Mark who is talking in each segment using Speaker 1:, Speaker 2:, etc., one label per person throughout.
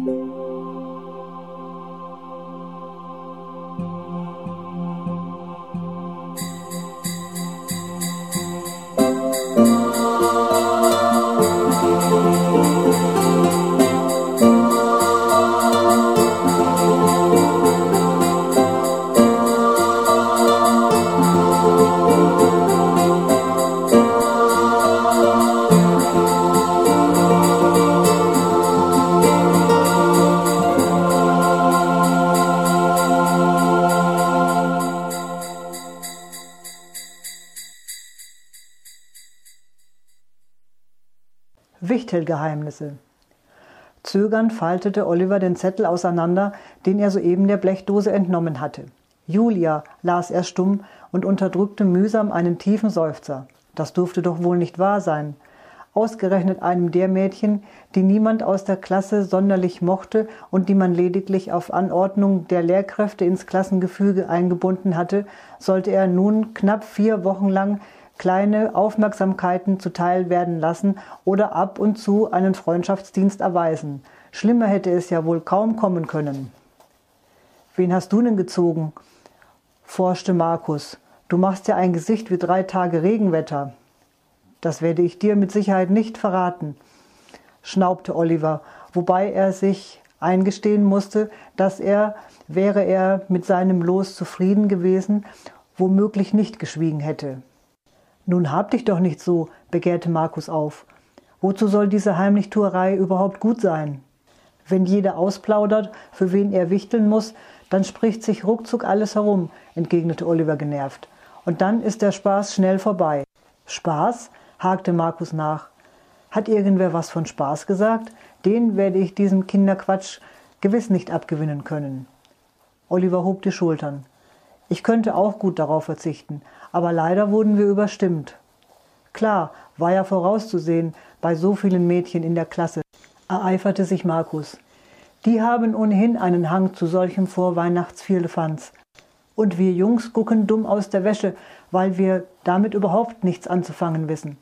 Speaker 1: Música Wichtelgeheimnisse. Zögernd faltete Oliver den Zettel auseinander, den er soeben der Blechdose entnommen hatte. Julia, las er stumm und unterdrückte mühsam einen tiefen Seufzer. Das durfte doch wohl nicht wahr sein. Ausgerechnet einem der Mädchen, die niemand aus der Klasse sonderlich mochte und die man lediglich auf Anordnung der Lehrkräfte ins Klassengefüge eingebunden hatte, sollte er nun knapp vier Wochen lang kleine Aufmerksamkeiten zuteil werden lassen oder ab und zu einen Freundschaftsdienst erweisen. Schlimmer hätte es ja wohl kaum kommen können. Wen hast du denn gezogen? forschte Markus. Du machst ja ein Gesicht wie drei Tage Regenwetter. Das werde ich dir mit Sicherheit nicht verraten, schnaubte Oliver, wobei er sich eingestehen musste, dass er, wäre er mit seinem Los zufrieden gewesen, womöglich nicht geschwiegen hätte. Nun hab dich doch nicht so, begehrte Markus auf. Wozu soll diese Heimlichtuerei überhaupt gut sein? Wenn jeder ausplaudert, für wen er wichteln muss, dann spricht sich ruckzuck alles herum, entgegnete Oliver genervt. Und dann ist der Spaß schnell vorbei. Spaß? hakte Markus nach. Hat irgendwer was von Spaß gesagt? Den werde ich diesem Kinderquatsch gewiss nicht abgewinnen können. Oliver hob die Schultern. Ich könnte auch gut darauf verzichten, aber leider wurden wir überstimmt. Klar, war ja vorauszusehen bei so vielen Mädchen in der Klasse, ereiferte sich Markus. Die haben ohnehin einen Hang zu solchem Vorweihnachtsvierlefanz. Und wir Jungs gucken dumm aus der Wäsche, weil wir damit überhaupt nichts anzufangen wissen.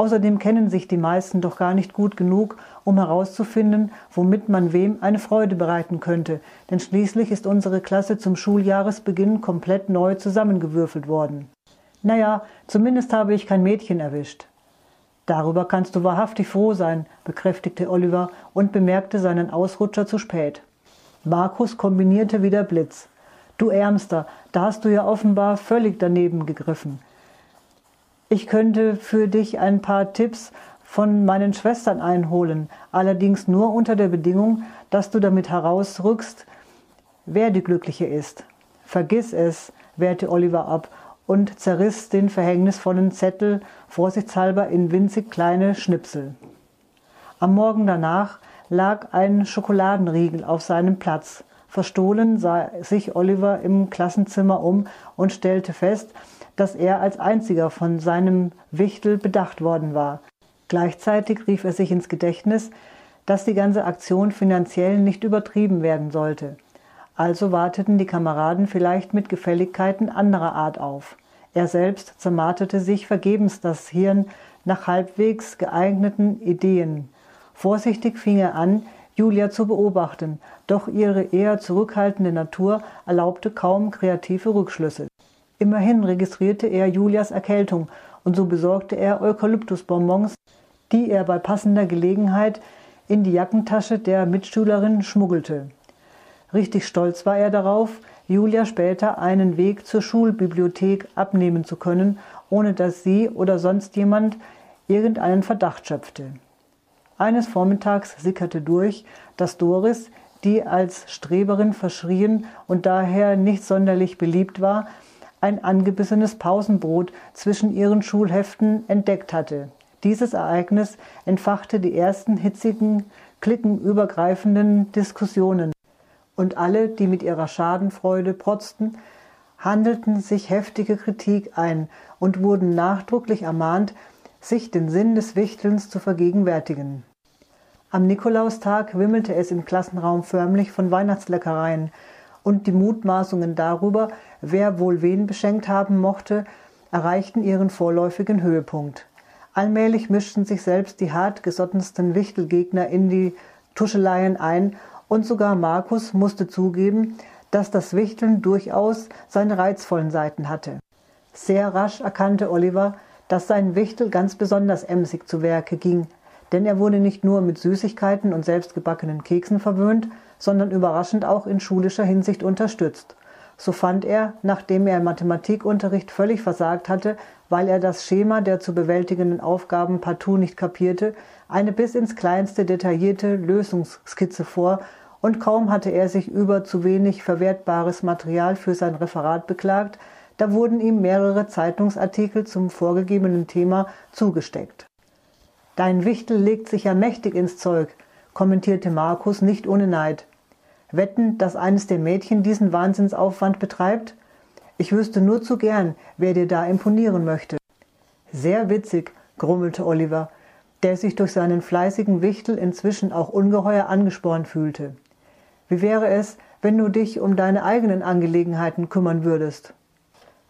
Speaker 1: Außerdem kennen sich die meisten doch gar nicht gut genug, um herauszufinden, womit man wem eine Freude bereiten könnte, denn schließlich ist unsere Klasse zum Schuljahresbeginn komplett neu zusammengewürfelt worden. Naja, zumindest habe ich kein Mädchen erwischt. Darüber kannst du wahrhaftig froh sein, bekräftigte Oliver und bemerkte seinen Ausrutscher zu spät. Markus kombinierte wieder Blitz. Du Ärmster, da hast du ja offenbar völlig daneben gegriffen. Ich könnte für dich ein paar Tipps von meinen Schwestern einholen, allerdings nur unter der Bedingung, dass du damit herausrückst, wer die Glückliche ist. Vergiss es, wehrte Oliver ab und zerriss den verhängnisvollen Zettel vorsichtshalber in winzig kleine Schnipsel. Am Morgen danach lag ein Schokoladenriegel auf seinem Platz. Verstohlen sah sich Oliver im Klassenzimmer um und stellte fest, dass er als einziger von seinem Wichtel bedacht worden war. Gleichzeitig rief er sich ins Gedächtnis, dass die ganze Aktion finanziell nicht übertrieben werden sollte. Also warteten die Kameraden vielleicht mit Gefälligkeiten anderer Art auf. Er selbst zermarterte sich vergebens das Hirn nach halbwegs geeigneten Ideen. Vorsichtig fing er an, Julia zu beobachten, doch ihre eher zurückhaltende Natur erlaubte kaum kreative Rückschlüsse. Immerhin registrierte er Julias Erkältung und so besorgte er Eukalyptusbonbons, die er bei passender Gelegenheit in die Jackentasche der Mitschülerin schmuggelte. Richtig stolz war er darauf, Julia später einen Weg zur Schulbibliothek abnehmen zu können, ohne dass sie oder sonst jemand irgendeinen Verdacht schöpfte. Eines Vormittags sickerte durch, dass Doris, die als Streberin verschrien und daher nicht sonderlich beliebt war, ein angebissenes Pausenbrot zwischen ihren Schulheften entdeckt hatte. Dieses Ereignis entfachte die ersten hitzigen, klickenübergreifenden Diskussionen. Und alle, die mit ihrer Schadenfreude protzten, handelten sich heftige Kritik ein und wurden nachdrücklich ermahnt, sich den Sinn des Wichtelns zu vergegenwärtigen. Am Nikolaustag wimmelte es im Klassenraum förmlich von Weihnachtsleckereien, und die Mutmaßungen darüber, wer wohl wen beschenkt haben mochte, erreichten ihren vorläufigen Höhepunkt. Allmählich mischten sich selbst die hartgesottensten Wichtelgegner in die Tuscheleien ein und sogar Markus musste zugeben, dass das Wichteln durchaus seine reizvollen Seiten hatte. Sehr rasch erkannte Oliver, dass sein Wichtel ganz besonders emsig zu Werke ging, denn er wurde nicht nur mit Süßigkeiten und selbstgebackenen Keksen verwöhnt, sondern überraschend auch in schulischer Hinsicht unterstützt. So fand er, nachdem er im Mathematikunterricht völlig versagt hatte, weil er das Schema der zu bewältigenden Aufgaben partout nicht kapierte, eine bis ins kleinste detaillierte Lösungsskizze vor, und kaum hatte er sich über zu wenig verwertbares Material für sein Referat beklagt, da wurden ihm mehrere Zeitungsartikel zum vorgegebenen Thema zugesteckt. Dein Wichtel legt sich ja mächtig ins Zeug, kommentierte Markus nicht ohne Neid. Wetten, dass eines der Mädchen diesen Wahnsinnsaufwand betreibt? Ich wüsste nur zu gern, wer dir da imponieren möchte. Sehr witzig, grummelte Oliver, der sich durch seinen fleißigen Wichtel inzwischen auch ungeheuer angespornt fühlte. Wie wäre es, wenn du dich um deine eigenen Angelegenheiten kümmern würdest?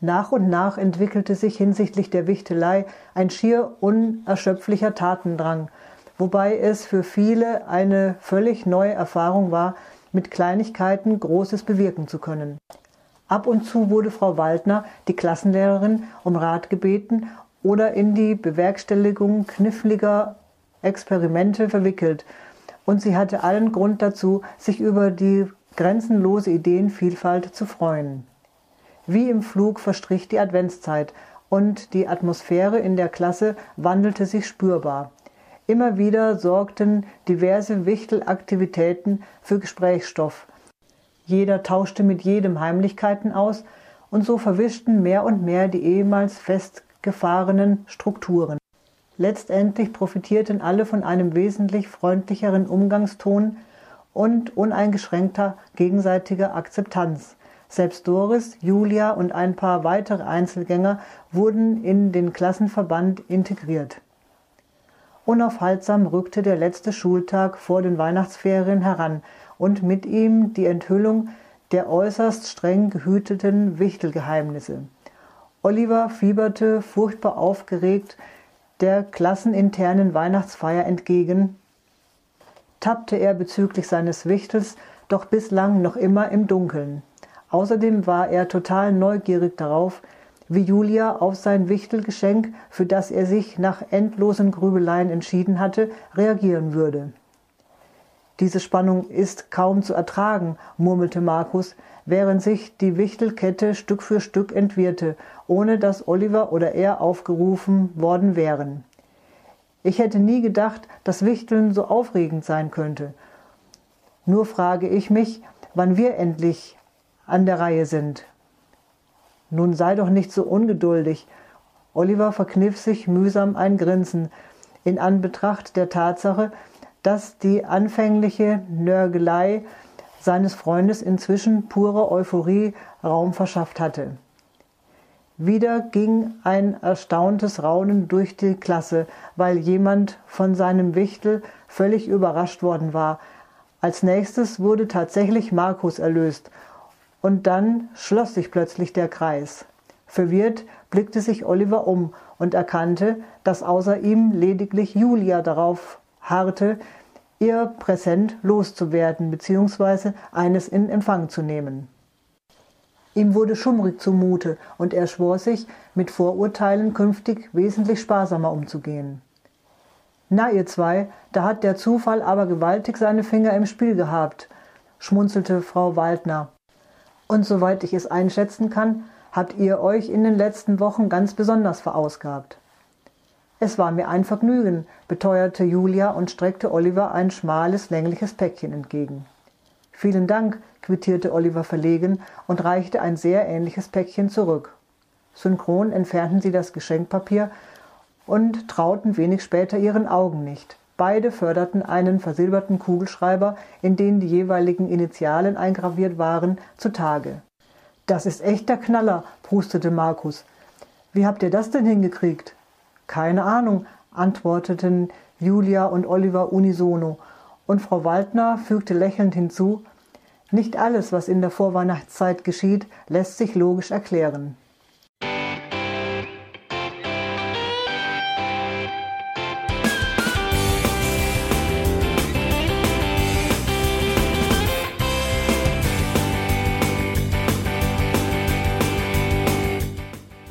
Speaker 1: Nach und nach entwickelte sich hinsichtlich der Wichtelei ein schier unerschöpflicher Tatendrang, wobei es für viele eine völlig neue Erfahrung war, mit Kleinigkeiten Großes bewirken zu können. Ab und zu wurde Frau Waldner, die Klassenlehrerin, um Rat gebeten oder in die Bewerkstelligung kniffliger Experimente verwickelt, und sie hatte allen Grund dazu, sich über die grenzenlose Ideenvielfalt zu freuen. Wie im Flug verstrich die Adventszeit und die Atmosphäre in der Klasse wandelte sich spürbar. Immer wieder sorgten diverse Wichtelaktivitäten für Gesprächsstoff. Jeder tauschte mit jedem Heimlichkeiten aus und so verwischten mehr und mehr die ehemals festgefahrenen Strukturen. Letztendlich profitierten alle von einem wesentlich freundlicheren Umgangston und uneingeschränkter gegenseitiger Akzeptanz. Selbst Doris, Julia und ein paar weitere Einzelgänger wurden in den Klassenverband integriert. Unaufhaltsam rückte der letzte Schultag vor den Weihnachtsferien heran und mit ihm die Enthüllung der äußerst streng gehüteten Wichtelgeheimnisse. Oliver fieberte furchtbar aufgeregt der klasseninternen Weihnachtsfeier entgegen, tappte er bezüglich seines Wichtels doch bislang noch immer im Dunkeln. Außerdem war er total neugierig darauf, wie Julia auf sein Wichtelgeschenk, für das er sich nach endlosen Grübeleien entschieden hatte, reagieren würde. Diese Spannung ist kaum zu ertragen, murmelte Markus, während sich die Wichtelkette Stück für Stück entwirrte, ohne dass Oliver oder er aufgerufen worden wären. Ich hätte nie gedacht, dass Wichteln so aufregend sein könnte. Nur frage ich mich, wann wir endlich an der Reihe sind. Nun sei doch nicht so ungeduldig. Oliver verkniff sich mühsam ein Grinsen in Anbetracht der Tatsache, dass die anfängliche Nörgelei seines Freundes inzwischen pure Euphorie Raum verschafft hatte. Wieder ging ein erstauntes Raunen durch die Klasse, weil jemand von seinem Wichtel völlig überrascht worden war. Als nächstes wurde tatsächlich Markus erlöst, und dann schloss sich plötzlich der Kreis. Verwirrt blickte sich Oliver um und erkannte, dass außer ihm lediglich Julia darauf harrte, ihr Präsent loszuwerden bzw. eines in Empfang zu nehmen. Ihm wurde schummrig zumute und er schwor sich, mit Vorurteilen künftig wesentlich sparsamer umzugehen. Na, ihr zwei, da hat der Zufall aber gewaltig seine Finger im Spiel gehabt, schmunzelte Frau Waldner. Und soweit ich es einschätzen kann, habt ihr euch in den letzten Wochen ganz besonders verausgabt. Es war mir ein Vergnügen, beteuerte Julia und streckte Oliver ein schmales, längliches Päckchen entgegen. Vielen Dank, quittierte Oliver verlegen und reichte ein sehr ähnliches Päckchen zurück. Synchron entfernten sie das Geschenkpapier und trauten wenig später ihren Augen nicht. Beide förderten einen versilberten Kugelschreiber, in den die jeweiligen Initialen eingraviert waren, zutage. Das ist echter Knaller, prustete Markus. Wie habt ihr das denn hingekriegt? Keine Ahnung, antworteten Julia und Oliver unisono, und Frau Waldner fügte lächelnd hinzu, nicht alles, was in der Vorweihnachtszeit geschieht, lässt sich logisch erklären.